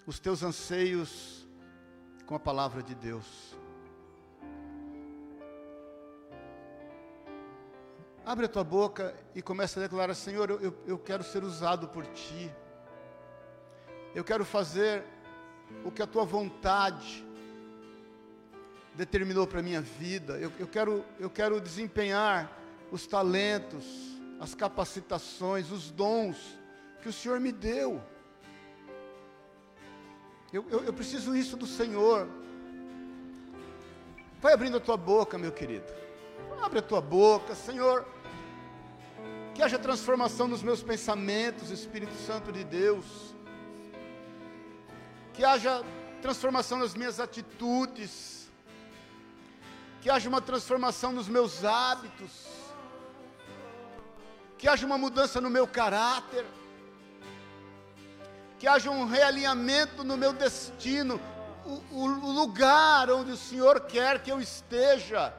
os teus anseios com a palavra de Deus. Abre a tua boca e comece a declarar: Senhor, eu, eu quero ser usado por ti. Eu quero fazer o que a tua vontade determinou para a minha vida. Eu, eu, quero, eu quero desempenhar os talentos, as capacitações, os dons que o Senhor me deu. Eu, eu, eu preciso isso do Senhor. Vai abrindo a tua boca, meu querido. Abre a tua boca, Senhor. Que haja transformação nos meus pensamentos, Espírito Santo de Deus que haja transformação nas minhas atitudes, que haja uma transformação nos meus hábitos, que haja uma mudança no meu caráter, que haja um realinhamento no meu destino, o, o, lugar onde o Senhor quer que eu esteja.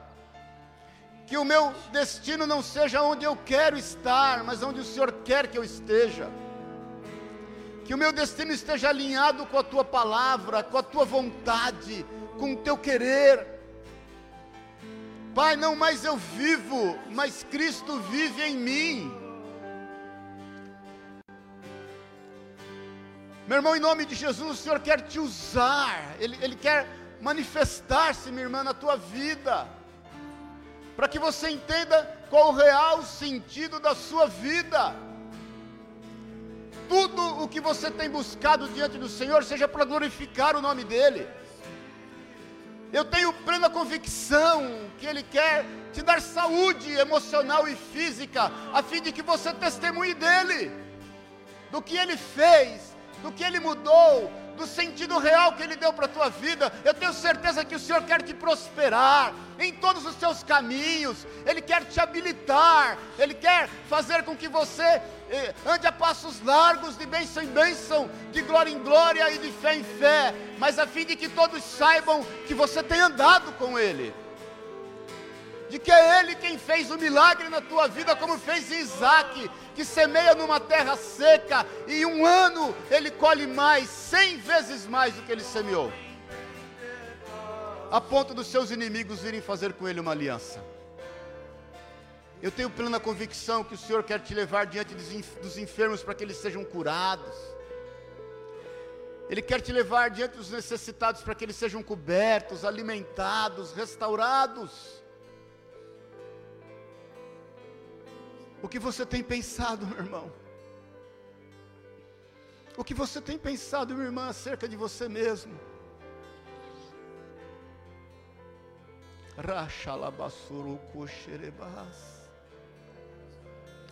Que o meu destino não seja onde eu quero estar, mas onde o Senhor quer que eu esteja que o meu destino esteja alinhado com a tua palavra, com a tua vontade, com o teu querer. Pai, não mais eu vivo, mas Cristo vive em mim. Meu irmão, em nome de Jesus, o Senhor quer te usar, Ele, Ele quer manifestar-se, minha irmã, na tua vida, para que você entenda qual o real sentido da sua vida. Tudo o que você tem buscado diante do Senhor seja para glorificar o nome dEle. Eu tenho plena convicção que Ele quer te dar saúde emocional e física, a fim de que você testemunhe dEle, do que Ele fez, do que Ele mudou, do sentido real que Ele deu para a tua vida. Eu tenho certeza que o Senhor quer te prosperar em todos os seus caminhos, Ele quer te habilitar, Ele quer fazer com que você eh, ande a passos largos, de bênção em bênção, de glória em glória e de fé em fé, mas a fim de que todos saibam que você tem andado com Ele de que é Ele quem fez o milagre na tua vida, como fez Isaac, que semeia numa terra seca, e um ano ele colhe mais, cem vezes mais do que ele semeou, a ponto dos seus inimigos virem fazer com ele uma aliança. Eu tenho plena convicção que o Senhor quer te levar diante dos enfermos para que eles sejam curados. Ele quer te levar diante dos necessitados para que eles sejam cobertos, alimentados, restaurados. O que você tem pensado, meu irmão? O que você tem pensado, minha irmã, acerca de você mesmo?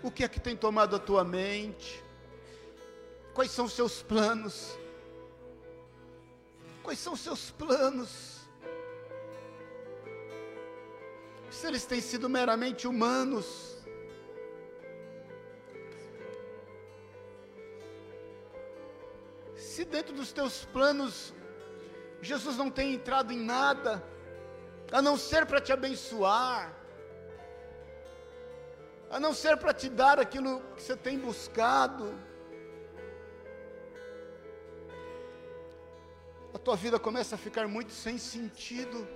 O que é que tem tomado a tua mente? Quais são os seus planos? Quais são os seus planos? Se eles têm sido meramente humanos, se dentro dos teus planos Jesus não tem entrado em nada, a não ser para te abençoar, a não ser para te dar aquilo que você tem buscado, a tua vida começa a ficar muito sem sentido.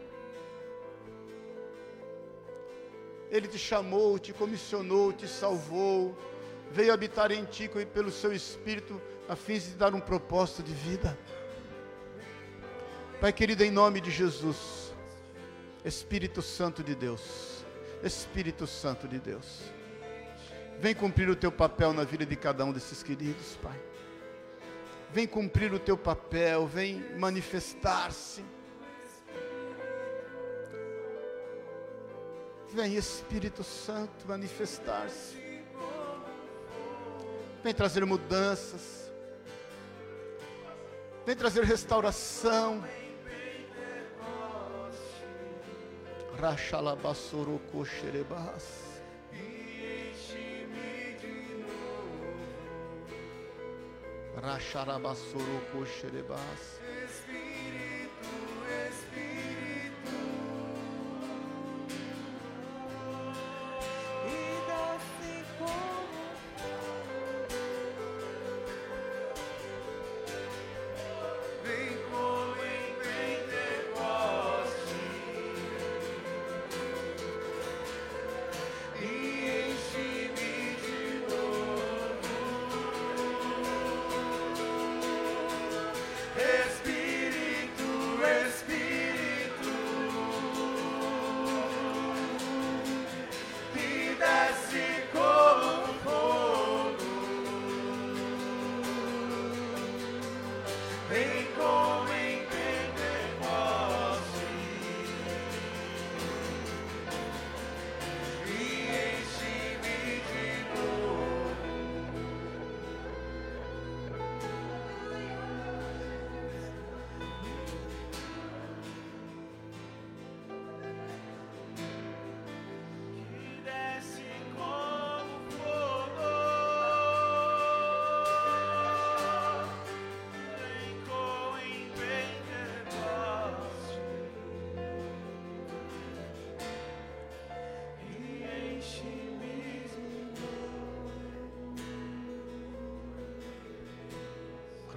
Ele te chamou, te comissionou, te salvou, veio habitar em ti pelo seu Espírito, a fim de dar um propósito de vida. Pai querido, em nome de Jesus, Espírito Santo de Deus, Espírito Santo de Deus, vem cumprir o teu papel na vida de cada um desses queridos, Pai. Vem cumprir o teu papel, vem manifestar-se. Vem Espírito Santo manifestar-se. Vem trazer mudanças. Vem trazer restauração. Rachalabassoro xerebas. Racharabassoro xerebas.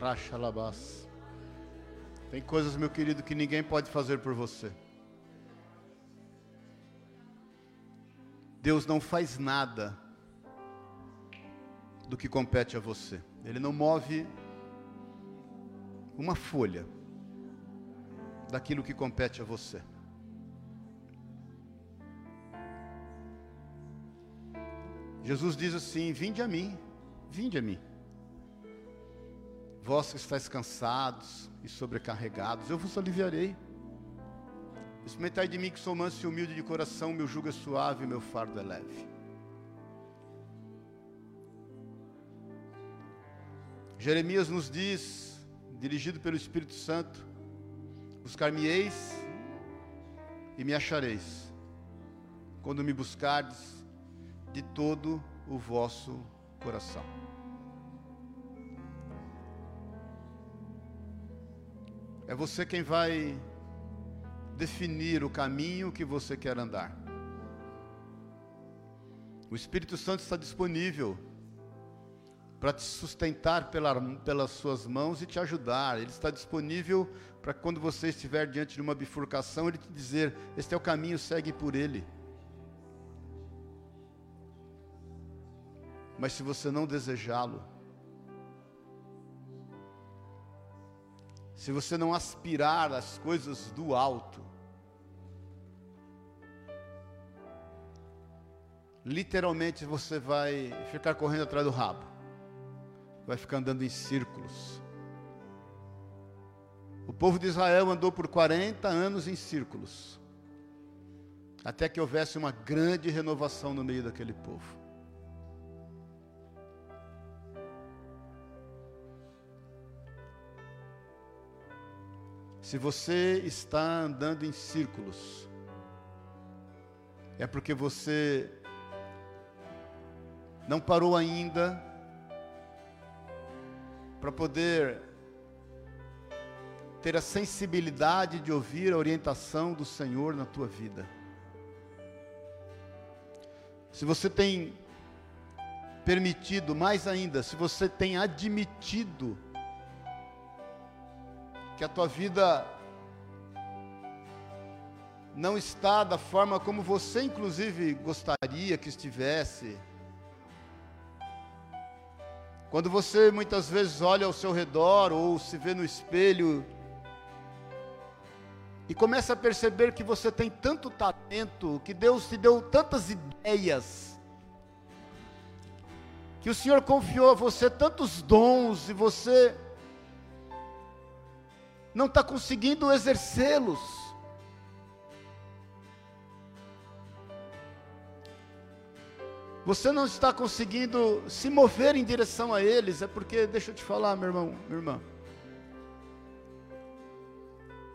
Rachalabás. Tem coisas, meu querido, que ninguém pode fazer por você. Deus não faz nada do que compete a você. Ele não move uma folha daquilo que compete a você. Jesus diz assim: Vinde a mim, vinde a mim. Vós que estáis cansados e sobrecarregados, eu vos aliviarei. Experimentai de mim que sou manso e humilde de coração, meu jugo é suave e meu fardo é leve. Jeremias nos diz, dirigido pelo Espírito Santo: Buscar-me-eis e me achareis, quando me buscardes de todo o vosso coração. É você quem vai definir o caminho que você quer andar. O Espírito Santo está disponível para te sustentar pela, pelas suas mãos e te ajudar. Ele está disponível para quando você estiver diante de uma bifurcação, ele te dizer: Este é o caminho, segue por ele. Mas se você não desejá-lo, se você não aspirar às coisas do alto, literalmente você vai ficar correndo atrás do rabo, vai ficar andando em círculos. O povo de Israel andou por 40 anos em círculos, até que houvesse uma grande renovação no meio daquele povo. Se você está andando em círculos, é porque você não parou ainda para poder ter a sensibilidade de ouvir a orientação do Senhor na tua vida. Se você tem permitido, mais ainda, se você tem admitido que a tua vida não está da forma como você, inclusive, gostaria que estivesse. Quando você muitas vezes olha ao seu redor ou se vê no espelho e começa a perceber que você tem tanto talento, que Deus te deu tantas ideias, que o Senhor confiou a você tantos dons e você não está conseguindo exercê-los. Você não está conseguindo se mover em direção a eles, é porque, deixa eu te falar, meu irmão, minha irmã.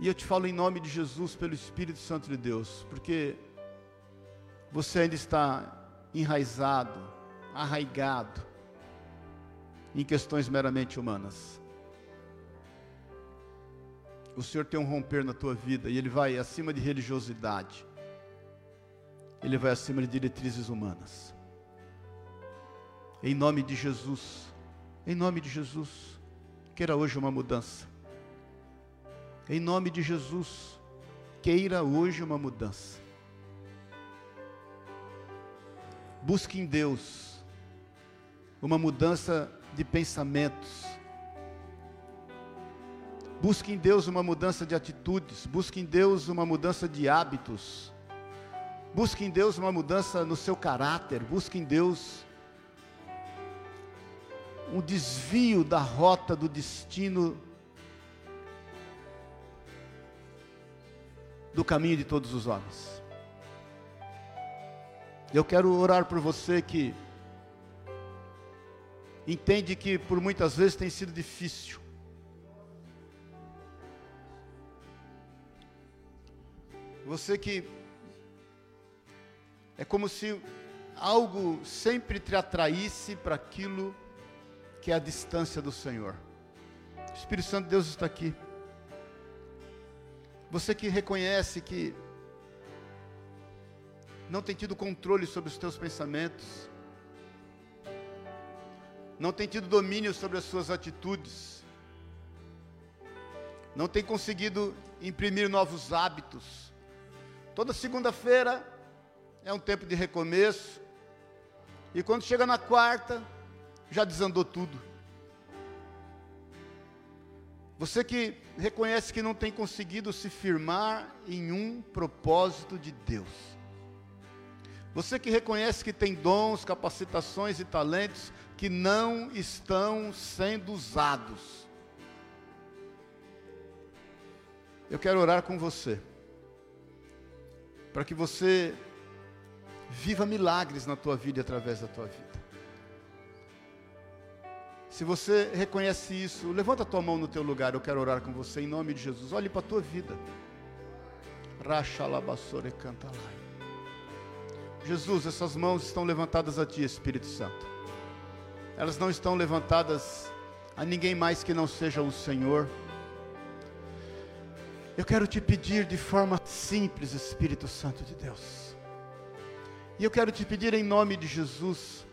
E eu te falo em nome de Jesus, pelo Espírito Santo de Deus, porque você ainda está enraizado, arraigado em questões meramente humanas. O Senhor tem um romper na tua vida e ele vai acima de religiosidade. Ele vai acima de diretrizes humanas. Em nome de Jesus. Em nome de Jesus. Queira hoje uma mudança. Em nome de Jesus. Queira hoje uma mudança. Busque em Deus uma mudança de pensamentos Busque em Deus uma mudança de atitudes, busque em Deus uma mudança de hábitos, busque em Deus uma mudança no seu caráter, busque em Deus um desvio da rota do destino do caminho de todos os homens. Eu quero orar por você que entende que por muitas vezes tem sido difícil Você que é como se algo sempre te atraísse para aquilo que é a distância do Senhor. O Espírito Santo de Deus está aqui. Você que reconhece que não tem tido controle sobre os teus pensamentos, não tem tido domínio sobre as suas atitudes, não tem conseguido imprimir novos hábitos, Toda segunda-feira é um tempo de recomeço. E quando chega na quarta, já desandou tudo. Você que reconhece que não tem conseguido se firmar em um propósito de Deus. Você que reconhece que tem dons, capacitações e talentos que não estão sendo usados. Eu quero orar com você para que você viva milagres na tua vida e através da tua vida. Se você reconhece isso, levanta a tua mão no teu lugar, eu quero orar com você em nome de Jesus. Olhe para a tua vida. E canta lá. Jesus, essas mãos estão levantadas a ti, Espírito Santo. Elas não estão levantadas a ninguém mais que não seja o Senhor. Eu quero te pedir de forma simples, Espírito Santo de Deus. E eu quero te pedir em nome de Jesus,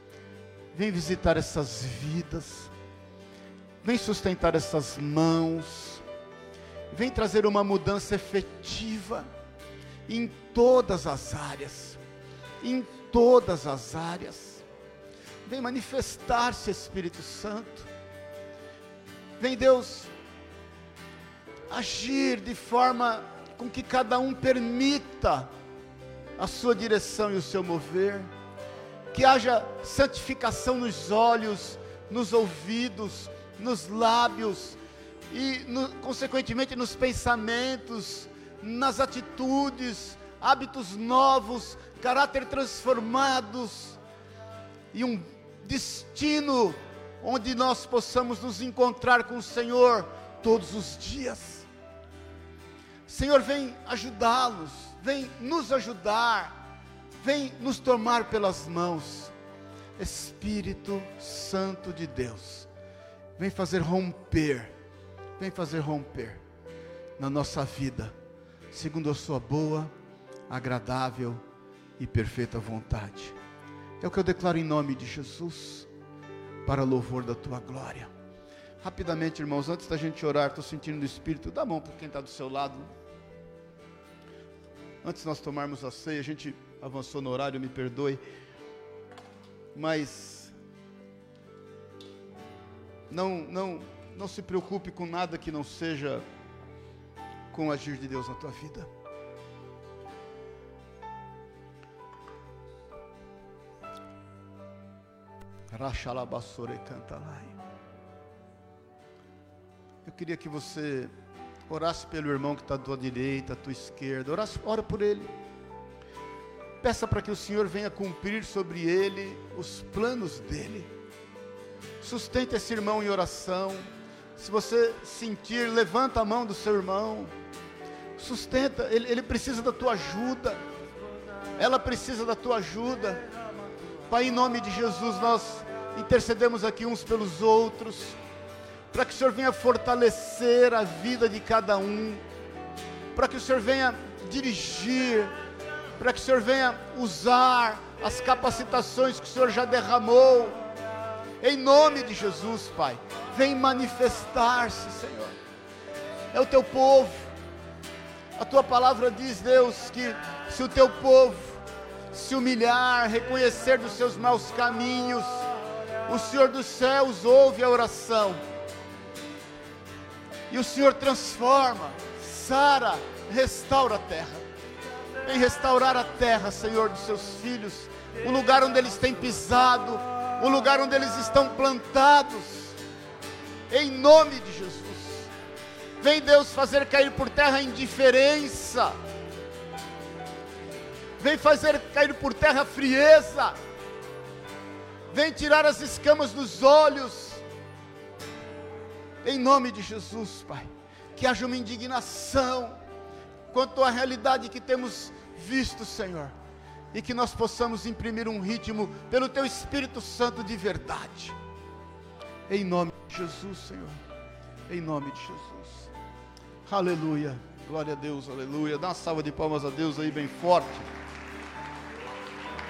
vem visitar essas vidas, vem sustentar essas mãos, vem trazer uma mudança efetiva em todas as áreas, em todas as áreas. Vem manifestar-se, Espírito Santo. Vem, Deus, agir de forma com que cada um permita a sua direção e o seu mover, que haja santificação nos olhos, nos ouvidos, nos lábios e, no, consequentemente, nos pensamentos, nas atitudes, hábitos novos, caráter transformados e um destino onde nós possamos nos encontrar com o Senhor todos os dias. Senhor, vem ajudá-los, vem nos ajudar, vem nos tomar pelas mãos. Espírito Santo de Deus, vem fazer romper, vem fazer romper na nossa vida, segundo a Sua boa, agradável e perfeita vontade. É o que eu declaro em nome de Jesus, para louvor da Tua glória. Rapidamente, irmãos, antes da gente orar, estou sentindo no Espírito, dá a mão para quem está do seu lado. Antes nós tomarmos a ceia, a gente avançou no horário, me perdoe. Mas não, não, não se preocupe com nada que não seja com o agir de Deus na tua vida. Rachalabassore cantalai. Eu queria que você orasse pelo irmão que está à tua direita, à tua esquerda. Orasse, ora por ele. Peça para que o Senhor venha cumprir sobre ele os planos dele. Sustente esse irmão em oração. Se você sentir, levanta a mão do seu irmão. Sustenta, ele, ele precisa da tua ajuda. Ela precisa da tua ajuda. Pai, em nome de Jesus, nós intercedemos aqui uns pelos outros, para que o Senhor venha fortalecer a vida de cada um, para que o Senhor venha dirigir, para que o Senhor venha usar as capacitações que o Senhor já derramou, em nome de Jesus, Pai, vem manifestar-se, Senhor, é o teu povo, a tua palavra diz, Deus, que se o teu povo se humilhar, reconhecer dos seus maus caminhos, o Senhor dos céus ouve a oração. E o Senhor transforma, sara, restaura a terra. Vem restaurar a terra, Senhor, dos seus filhos, o lugar onde eles têm pisado, o lugar onde eles estão plantados. Em nome de Jesus. Vem Deus fazer cair por terra a indiferença. Vem fazer cair por terra a frieza Vem tirar as escamas dos olhos. Em nome de Jesus, Pai. Que haja uma indignação quanto à realidade que temos visto, Senhor. E que nós possamos imprimir um ritmo pelo Teu Espírito Santo de verdade. Em nome de Jesus, Senhor. Em nome de Jesus. Aleluia. Glória a Deus, aleluia. Dá uma salva de palmas a Deus aí bem forte.